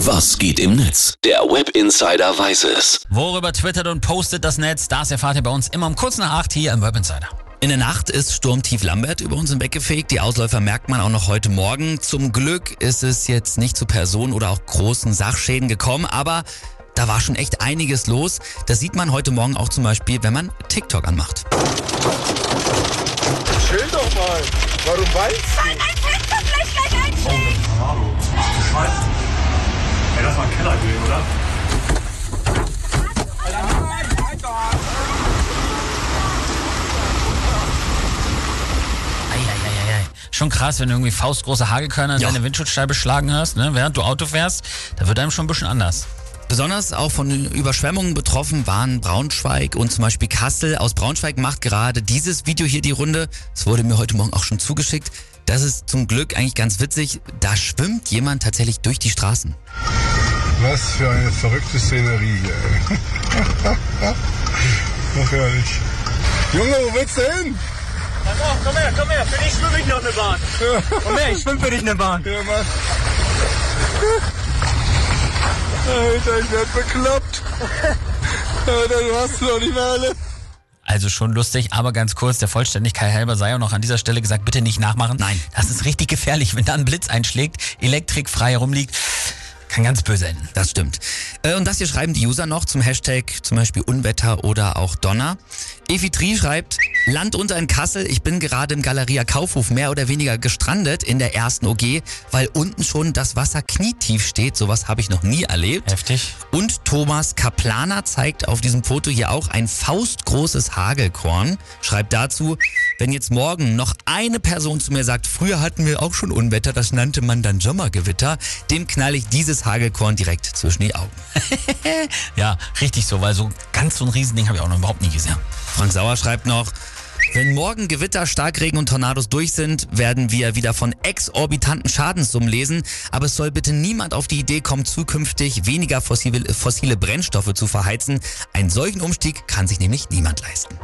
Was geht im Netz? Der Web Insider weiß es. Worüber twittert und postet das Netz? Das erfahrt ihr bei uns immer um kurz nach acht hier im Web Insider. In der Nacht ist Sturmtief Lambert über uns hinweggefegt. Die Ausläufer merkt man auch noch heute Morgen. Zum Glück ist es jetzt nicht zu Personen oder auch großen Sachschäden gekommen, aber da war schon echt einiges los. Das sieht man heute Morgen auch zum Beispiel, wenn man TikTok anmacht. Chill doch mal. Warum weinst du? Keller gehen, oder? Schon krass, wenn du irgendwie faustgroße Hagelkörner in Ja. deine Windschutzscheibe schlagen hörst, ne? während du Auto fährst. Da wird einem schon ein bisschen anders. Besonders auch von den Überschwemmungen betroffen waren Braunschweig und zum Beispiel Kassel. Aus Braunschweig macht gerade dieses Video hier die Runde. Es wurde mir heute Morgen auch schon zugeschickt. Das ist zum Glück eigentlich ganz witzig. Da schwimmt jemand tatsächlich durch die Straßen. Was für eine verrückte Szenerie hier, ey. Ach, herrlich. Junge, wo willst du hin? Pass auf, komm her, komm her. Für dich schwimme ich noch eine Bahn. Komm her, ich schwimme für dich eine Bahn. Ja, Mann. Alter, ich werd bekloppt. Alter, du hast du doch nicht mehr alle. Also schon lustig, aber ganz kurz, der Vollständigkeit halber sei auch noch an dieser Stelle gesagt, bitte nicht nachmachen. Nein. Das ist richtig gefährlich, wenn da ein Blitz einschlägt, Elektrik frei herumliegt. Kann ganz böse enden. Das stimmt. Äh, Und das hier schreiben die User noch zum Hashtag zum Beispiel Unwetter oder auch Donner. Evi Tri schreibt, Land unter in Kassel, ich bin gerade im Galeria Kaufhof mehr oder weniger gestrandet in der ersten OG, weil unten schon das Wasser knietief steht. Sowas habe ich noch nie erlebt. Heftig. Und Thomas Kaplaner zeigt auf diesem Foto hier auch ein faustgroßes Hagelkorn. Schreibt dazu, wenn jetzt morgen noch eine Person zu mir sagt, früher hatten wir auch schon Unwetter, das nannte man dann Sommergewitter, dem knall ich dieses Hagelkorn direkt zwischen die Augen. Ja, richtig so, weil so ganz so ein Riesending habe ich auch noch überhaupt nie gesehen. Frank Sauer schreibt noch, wenn morgen Gewitter, Starkregen und Tornados durch sind, werden wir wieder von exorbitanten Schadenssummen lesen. Aber es soll bitte niemand auf die Idee kommen, zukünftig weniger fossile, fossile Brennstoffe zu verheizen. Einen solchen Umstieg kann sich nämlich niemand leisten.